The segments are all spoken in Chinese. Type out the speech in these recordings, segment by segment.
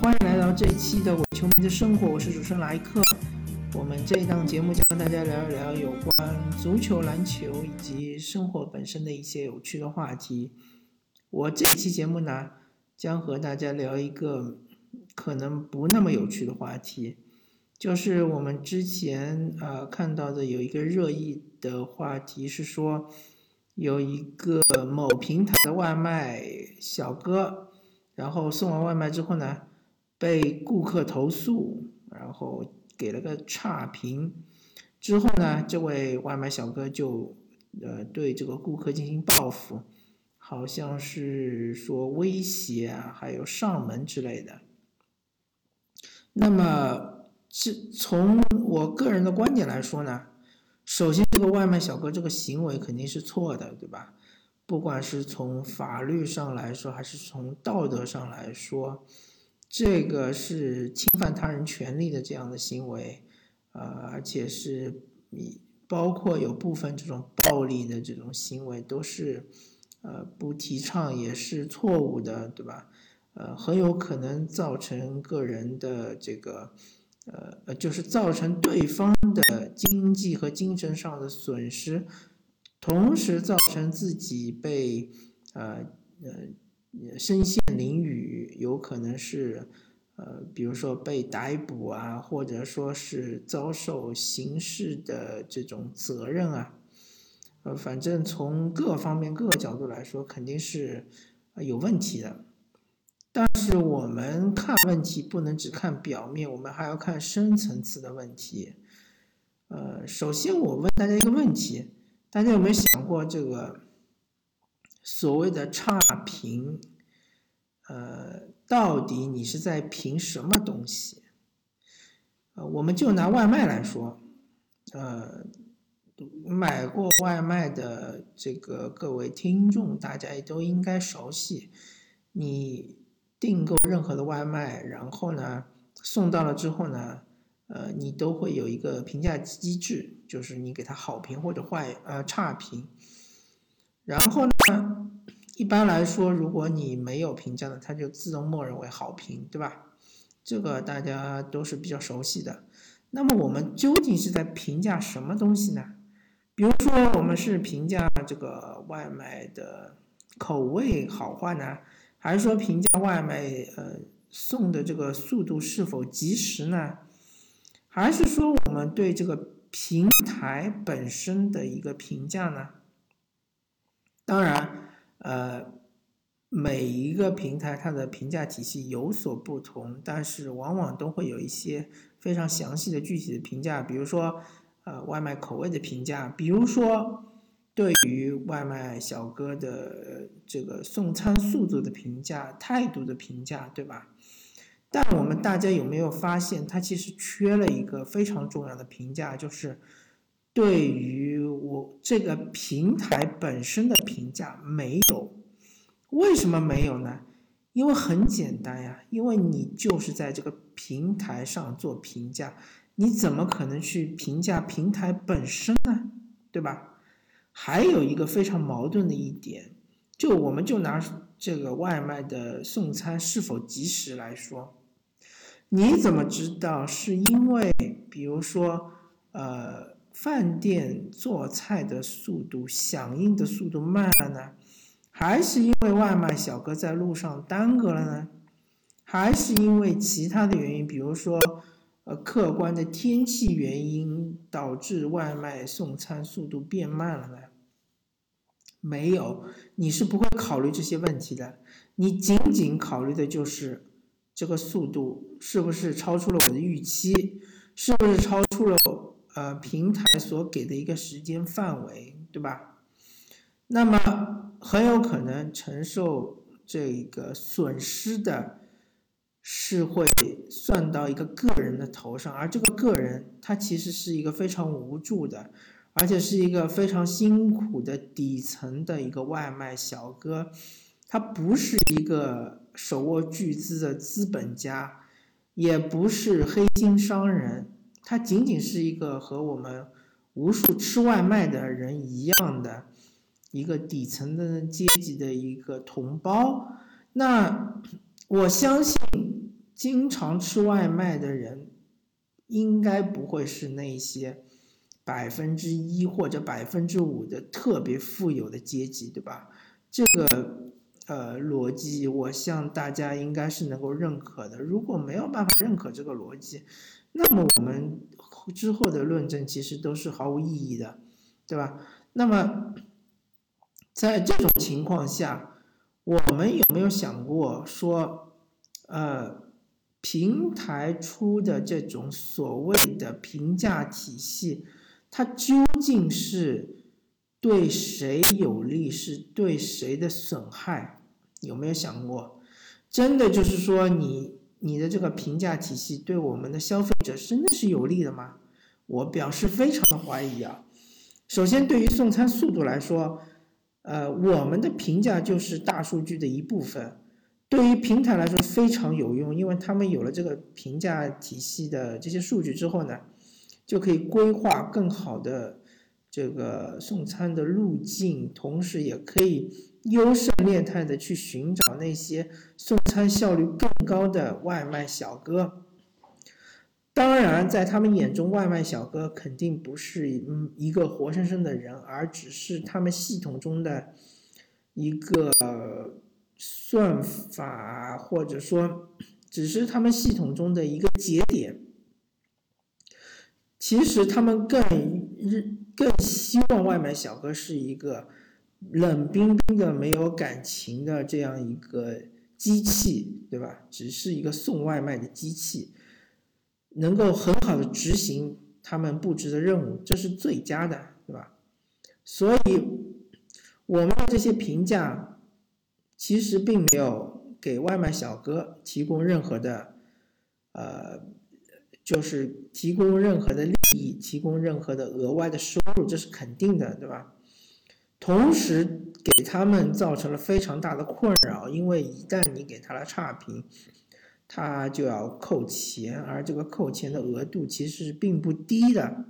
欢迎来到这一期的伪球迷的生活，我是主持人莱克。我们这一档节目将跟大家聊一聊有关足球、篮球以及生活本身的一些有趣的话题。我这期节目呢，将和大家聊一个可能不那么有趣的话题，就是我们之前呃看到的有一个热议的话题是说，有一个某平台的外卖小哥。然后送完外卖之后呢，被顾客投诉，然后给了个差评。之后呢，这位外卖小哥就呃对这个顾客进行报复，好像是说威胁啊，还有上门之类的。那么，是从我个人的观点来说呢，首先这个外卖小哥这个行为肯定是错的，对吧？不管是从法律上来说，还是从道德上来说，这个是侵犯他人权利的这样的行为，啊，而且是你包括有部分这种暴力的这种行为，都是呃不提倡，也是错误的，对吧？呃，很有可能造成个人的这个呃呃，就是造成对方的经济和精神上的损失。同时造成自己被呃呃身陷囹圄，有可能是呃比如说被逮捕啊，或者说是遭受刑事的这种责任啊，呃反正从各方面各个角度来说，肯定是有问题的。但是我们看问题不能只看表面，我们还要看深层次的问题。呃，首先我问大家一个问题。大家有没有想过这个所谓的差评？呃，到底你是在评什么东西？呃，我们就拿外卖来说，呃，买过外卖的这个各位听众，大家也都应该熟悉。你订购任何的外卖，然后呢，送到了之后呢？呃，你都会有一个评价机制，就是你给他好评或者坏呃差评。然后呢，一般来说，如果你没有评价的，它就自动默认为好评，对吧？这个大家都是比较熟悉的。那么我们究竟是在评价什么东西呢？比如说，我们是评价这个外卖的口味好坏呢，还是说评价外卖呃送的这个速度是否及时呢？还是说我们对这个平台本身的一个评价呢？当然，呃，每一个平台它的评价体系有所不同，但是往往都会有一些非常详细的具体的评价，比如说，呃，外卖口味的评价，比如说对于外卖小哥的这个送餐速度的评价、态度的评价，对吧？但我们大家有没有发现，它其实缺了一个非常重要的评价，就是对于我这个平台本身的评价没有。为什么没有呢？因为很简单呀，因为你就是在这个平台上做评价，你怎么可能去评价平台本身呢？对吧？还有一个非常矛盾的一点，就我们就拿这个外卖的送餐是否及时来说。你怎么知道是因为，比如说，呃，饭店做菜的速度、响应的速度慢了呢？还是因为外卖小哥在路上耽搁了呢？还是因为其他的原因，比如说，呃，客观的天气原因导致外卖送餐速度变慢了呢？没有，你是不会考虑这些问题的，你仅仅考虑的就是。这个速度是不是超出了我的预期？是不是超出了呃平台所给的一个时间范围，对吧？那么很有可能承受这个损失的是会算到一个个人的头上，而这个个人他其实是一个非常无助的，而且是一个非常辛苦的底层的一个外卖小哥，他不是一个。手握巨资的资本家，也不是黑心商人，他仅仅是一个和我们无数吃外卖的人一样的一个底层的阶级的一个同胞。那 我相信经常吃外卖的人，应该不会是那些百分之一或者百分之五的特别富有的阶级，对吧？这个呃逻辑，我想大家应该是能够认可的。如果没有办法认可这个逻辑，那么我们之后的论证其实都是毫无意义的，对吧？那么在这种情况下，我们有没有想过说，呃，平台出的这种所谓的评价体系，它究竟是对谁有利，是对谁的损害？有没有想过？真的就是说你？你的这个评价体系对我们的消费者真的是有利的吗？我表示非常的怀疑啊。首先，对于送餐速度来说，呃，我们的评价就是大数据的一部分，对于平台来说非常有用，因为他们有了这个评价体系的这些数据之后呢，就可以规划更好的这个送餐的路径，同时也可以。优胜劣汰的去寻找那些送餐效率更高的外卖小哥。当然，在他们眼中，外卖小哥肯定不是嗯一个活生生的人，而只是他们系统中的一个算法，或者说，只是他们系统中的一个节点。其实，他们更更希望外卖小哥是一个。冷冰冰的、没有感情的这样一个机器，对吧？只是一个送外卖的机器，能够很好的执行他们布置的任务，这是最佳的，对吧？所以，我们的这些评价其实并没有给外卖小哥提供任何的，呃，就是提供任何的利以，提供任何的额外的收入，这是肯定的，对吧？同时给他们造成了非常大的困扰，因为一旦你给他了差评，他就要扣钱，而这个扣钱的额度其实并不低的。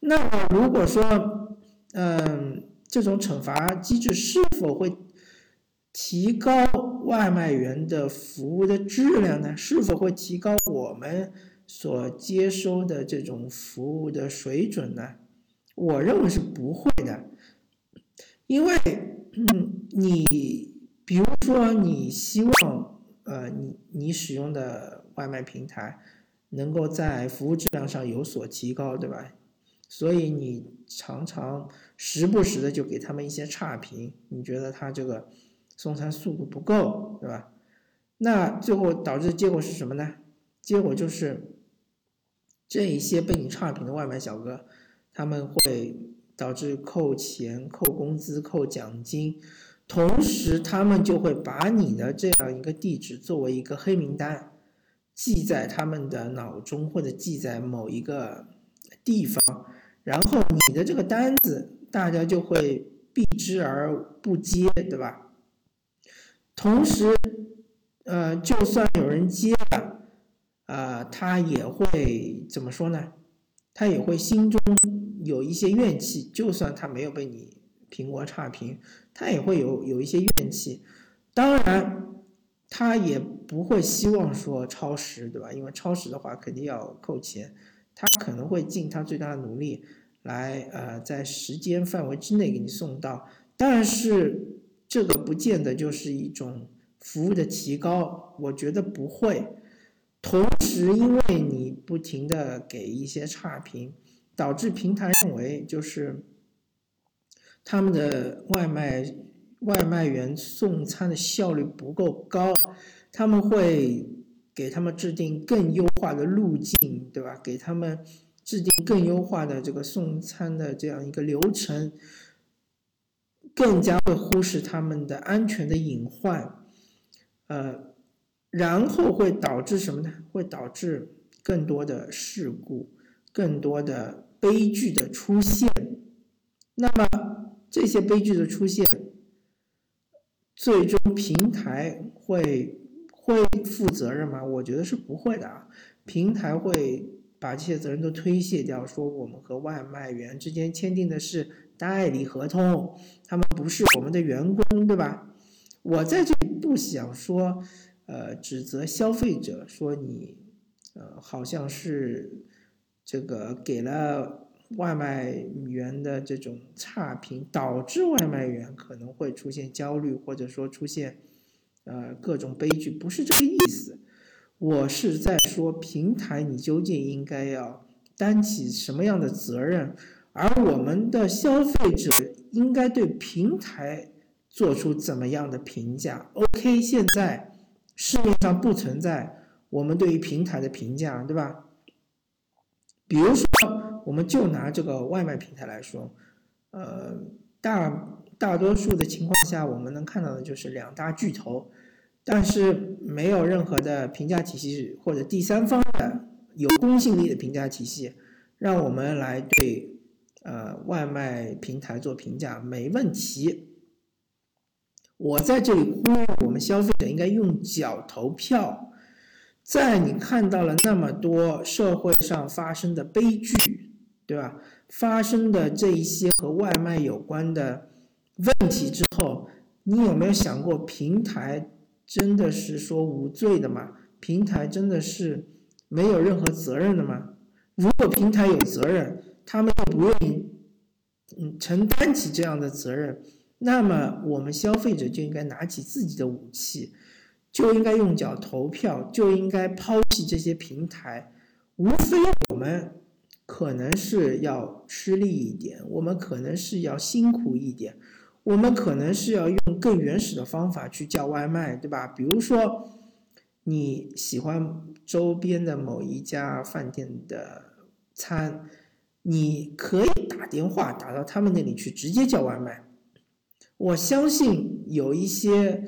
那么如果说，嗯，这种惩罚机制是否会提高外卖员的服务的质量呢？是否会提高我们所接收的这种服务的水准呢？我认为是不会的。因为，嗯，你比如说，你希望，呃，你你使用的外卖平台能够在服务质量上有所提高，对吧？所以你常常时不时的就给他们一些差评，你觉得他这个送餐速度不够，对吧？那最后导致结果是什么呢？结果就是这一些被你差评的外卖小哥，他们会。导致扣钱、扣工资、扣奖金，同时他们就会把你的这样一个地址作为一个黑名单，记在他们的脑中或者记在某一个地方，然后你的这个单子大家就会避之而不接，对吧？同时，呃，就算有人接了，啊，他也会怎么说呢？他也会心中。有一些怨气，就算他没有被你苹果差评，他也会有有一些怨气。当然，他也不会希望说超时，对吧？因为超时的话肯定要扣钱。他可能会尽他最大的努力来呃在时间范围之内给你送到，但是这个不见得就是一种服务的提高，我觉得不会。同时，因为你不停的给一些差评。导致平台认为就是他们的外卖外卖员送餐的效率不够高，他们会给他们制定更优化的路径，对吧？给他们制定更优化的这个送餐的这样一个流程，更加会忽视他们的安全的隐患，呃，然后会导致什么呢？会导致更多的事故，更多的。悲剧的出现，那么这些悲剧的出现，最终平台会会负责任吗？我觉得是不会的啊。平台会把这些责任都推卸掉，说我们和外卖员之间签订的是代理合同，他们不是我们的员工，对吧？我在这里不想说，呃指责消费者说你呃好像是这个给了外卖员的这种差评，导致外卖员可能会出现焦虑，或者说出现呃各种悲剧，不是这个意思。我是在说平台，你究竟应该要担起什么样的责任？而我们的消费者应该对平台做出怎么样的评价？OK，现在市面上不存在我们对于平台的评价，对吧？比如说，我们就拿这个外卖平台来说，呃，大大多数的情况下，我们能看到的就是两大巨头，但是没有任何的评价体系或者第三方的有公信力的评价体系，让我们来对。呃，外卖平台做评价没问题。我在这里呼吁我们消费者应该用脚投票。在你看到了那么多社会上发生的悲剧，对吧？发生的这一些和外卖有关的问题之后，你有没有想过，平台真的是说无罪的吗？平台真的是没有任何责任的吗？如果平台有责任，他们又不愿意，嗯，承担起这样的责任，那么我们消费者就应该拿起自己的武器，就应该用脚投票，就应该抛弃这些平台。无非我们可能是要吃力一点，我们可能是要辛苦一点，我们可能是要用更原始的方法去叫外卖，对吧？比如说你喜欢周边的某一家饭店的餐。你可以打电话打到他们那里去，直接叫外卖。我相信有一些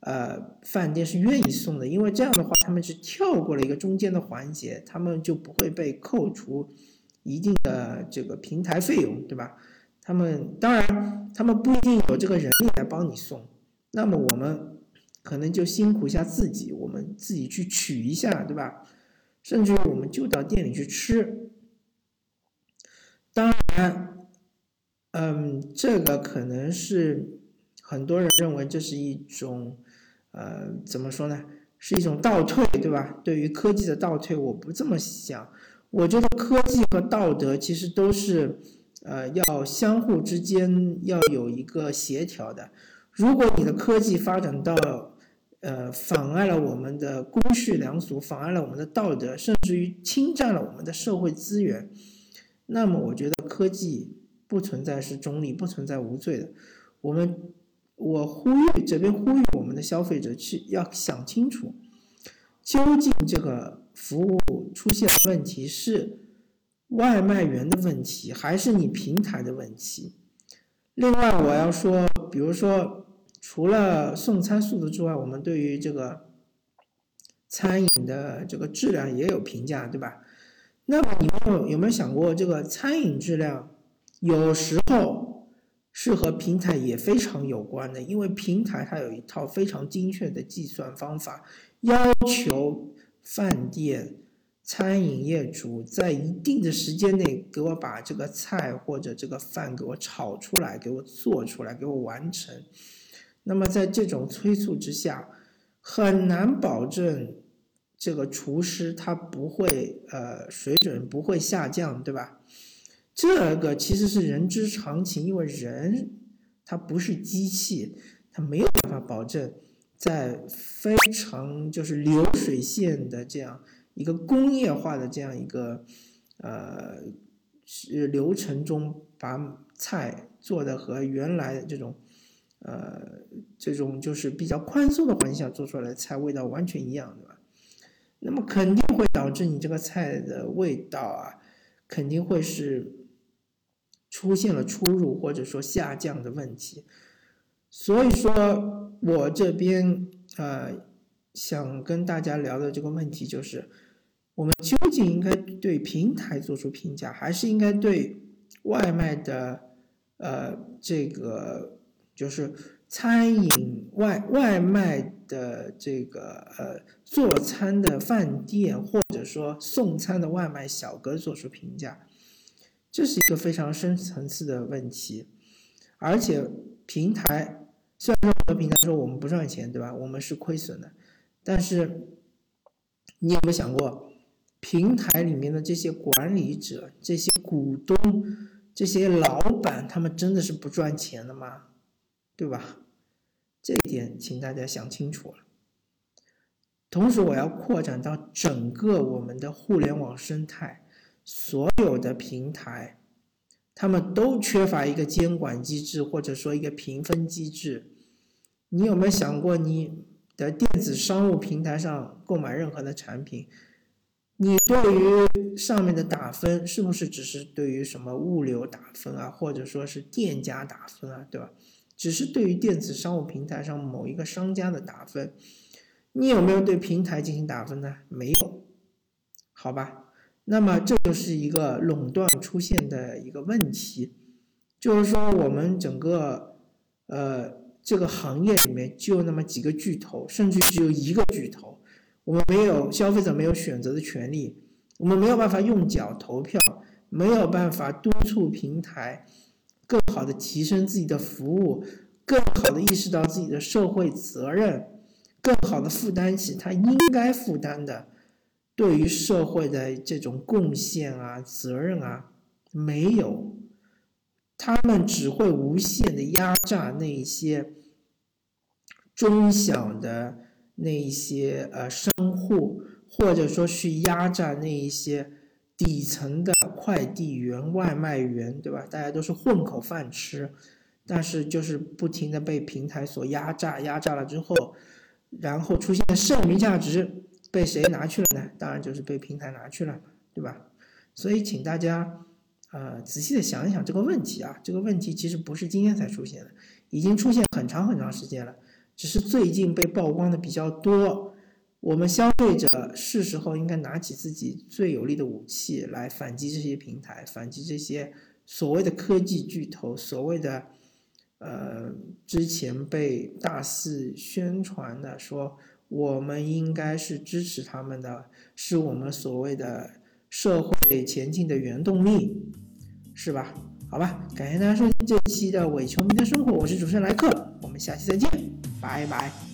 呃饭店是愿意送的，因为这样的话他们是跳过了一个中间的环节，他们就不会被扣除一定的这个平台费用，对吧？他们当然他们不一定有这个人力来帮你送，那么我们可能就辛苦一下自己，我们自己去取一下，对吧？甚至于我们就到店里去吃。当然，嗯，这个可能是很多人认为这是一种，呃，怎么说呢？是一种倒退，对吧？对于科技的倒退，我不这么想。我觉得科技和道德其实都是，呃，要相互之间要有一个协调的。如果你的科技发展到，呃，妨碍了我们的公序良俗，妨碍了我们的道德，甚至于侵占了我们的社会资源。那么，我觉得科技不存在是中立，不存在无罪的。我们，我呼吁这边呼吁我们的消费者去要想清楚，究竟这个服务出现的问题是外卖员的问题，还是你平台的问题？另外，我要说，比如说，除了送餐速度之外，我们对于这个餐饮的这个质量也有评价，对吧？那么你们有没有想过，这个餐饮质量有时候是和平台也非常有关的，因为平台它有一套非常精确的计算方法，要求饭店餐饮业主在一定的时间内给我把这个菜或者这个饭给我炒出来，给我做出来，给我完成。那么在这种催促之下，很难保证。这个厨师他不会呃水准不会下降，对吧？这个其实是人之常情，因为人他不是机器，他没有办法保证在非常就是流水线的这样一个工业化的这样一个呃是流程中，把菜做的和原来的这种呃这种就是比较宽松的环境下做出来的菜味道完全一样，对吧？那么肯定会导致你这个菜的味道啊，肯定会是出现了出入或者说下降的问题。所以说我这边呃想跟大家聊的这个问题就是，我们究竟应该对平台做出评价，还是应该对外卖的呃这个就是餐饮外外卖？的这个呃，做餐的饭店或者说送餐的外卖小哥做出评价，这是一个非常深层次的问题。而且平台虽然说很多平台说我们不赚钱，对吧？我们是亏损的，但是你有没有想过，平台里面的这些管理者、这些股东、这些老板，他们真的是不赚钱的吗？对吧？这一点，请大家想清楚了。同时，我要扩展到整个我们的互联网生态，所有的平台。他们都缺乏一个监管机制，或者说一个评分机制。你有没有想过，你的电子商务平台上购买任何的产品，你对于上面的打分，是不是只是对于什么物流打分啊，或者说是店家打分啊，对吧？只是对于电子商务平台上某一个商家的打分，你有没有对平台进行打分呢？没有，好吧。那么这就是一个垄断出现的一个问题，就是说我们整个呃这个行业里面就那么几个巨头，甚至只有一个巨头，我们没有消费者没有选择的权利，我们没有办法用脚投票，没有办法督促平台更好的提升自己的服务，更好的意识到自己的社会责任，更好的负担起他应该负担的。对于社会的这种贡献啊、责任啊，没有，他们只会无限的压榨那一些中小的那一些呃商户，或者说去压榨那一些底层的快递员、外卖员，对吧？大家都是混口饭吃，但是就是不停的被平台所压榨，压榨了之后，然后出现剩余价值。被谁拿去了呢？当然就是被平台拿去了，对吧？所以请大家，呃，仔细的想一想这个问题啊。这个问题其实不是今天才出现的，已经出现很长很长时间了，只是最近被曝光的比较多。我们消费者是时候应该拿起自己最有力的武器来反击这些平台，反击这些所谓的科技巨头，所谓的，呃，之前被大肆宣传的说。我们应该是支持他们的，是我们所谓的社会前进的原动力，是吧？好吧，感谢大家收听这期的伪球迷的生活，我是主持人莱克，我们下期再见，拜拜。